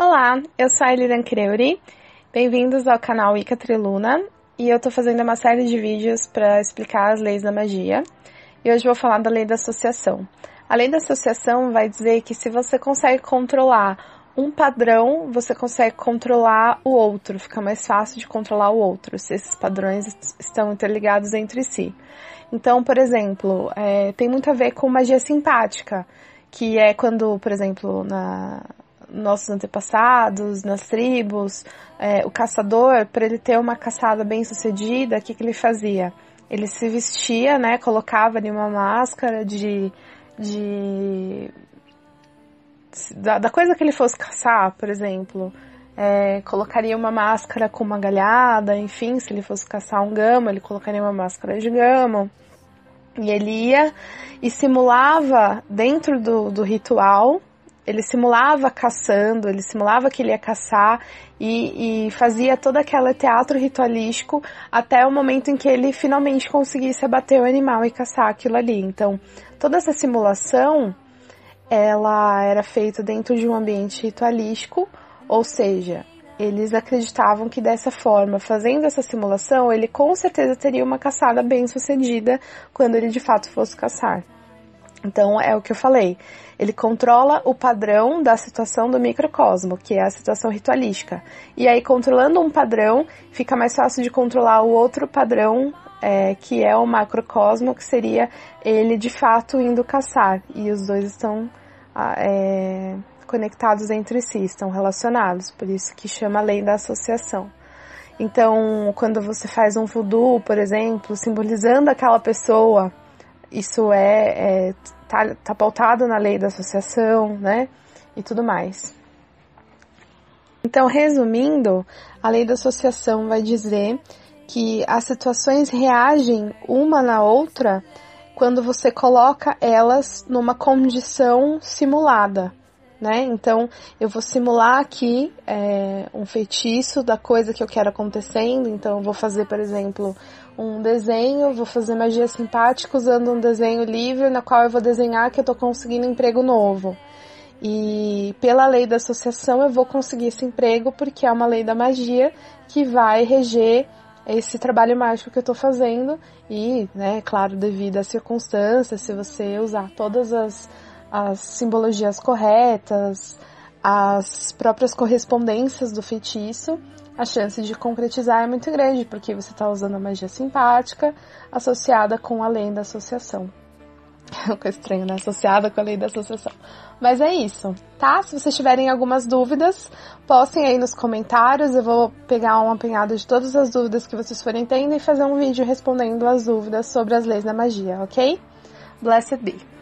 Olá, eu sou a Eliran Creuri, bem-vindos ao canal Ica Triluna e eu estou fazendo uma série de vídeos para explicar as leis da magia e hoje vou falar da lei da associação. A lei da associação vai dizer que se você consegue controlar um padrão, você consegue controlar o outro, fica mais fácil de controlar o outro, se esses padrões estão interligados entre si. Então, por exemplo, é, tem muito a ver com magia simpática, que é quando, por exemplo, na, nossos antepassados, nas tribos, é, o caçador, para ele ter uma caçada bem sucedida, o que, que ele fazia? Ele se vestia, né, colocava ali uma máscara de, de da, da coisa que ele fosse caçar, por exemplo, é, colocaria uma máscara com uma galhada, enfim, se ele fosse caçar um gamo, ele colocaria uma máscara de gamo. E ele ia e simulava dentro do, do ritual ele simulava caçando, ele simulava que ele ia caçar e, e, fazia todo aquele teatro ritualístico até o momento em que ele finalmente conseguisse abater o animal e caçar aquilo ali. Então, toda essa simulação, ela era feita dentro de um ambiente ritualístico, ou seja, eles acreditavam que dessa forma, fazendo essa simulação, ele com certeza teria uma caçada bem sucedida quando ele de fato fosse caçar. Então é o que eu falei. Ele controla o padrão da situação do microcosmo, que é a situação ritualística. E aí, controlando um padrão, fica mais fácil de controlar o outro padrão, é, que é o macrocosmo, que seria ele de fato indo caçar. E os dois estão é, conectados entre si, estão relacionados. Por isso que chama a lei da associação. Então, quando você faz um voodoo, por exemplo, simbolizando aquela pessoa isso é, é tá, tá pautado na lei da associação, né? E tudo mais. Então, resumindo, a lei da associação vai dizer que as situações reagem uma na outra quando você coloca elas numa condição simulada, né? Então, eu vou simular aqui é, um feitiço da coisa que eu quero acontecendo. Então, eu vou fazer, por exemplo, um desenho, vou fazer magia simpática usando um desenho livre na qual eu vou desenhar que eu tô conseguindo emprego novo. E pela lei da associação eu vou conseguir esse emprego porque é uma lei da magia que vai reger esse trabalho mágico que eu tô fazendo e, né, claro, devido às circunstâncias, se você usar todas as, as simbologias corretas, as próprias correspondências do feitiço, a chance de concretizar é muito grande, porque você está usando a magia simpática associada com a lei da associação. É um estranho, né? Associada com a lei da associação. Mas é isso, tá? Se vocês tiverem algumas dúvidas, postem aí nos comentários. Eu vou pegar um apanhado de todas as dúvidas que vocês forem tendo e fazer um vídeo respondendo as dúvidas sobre as leis da magia, ok? Blessed be.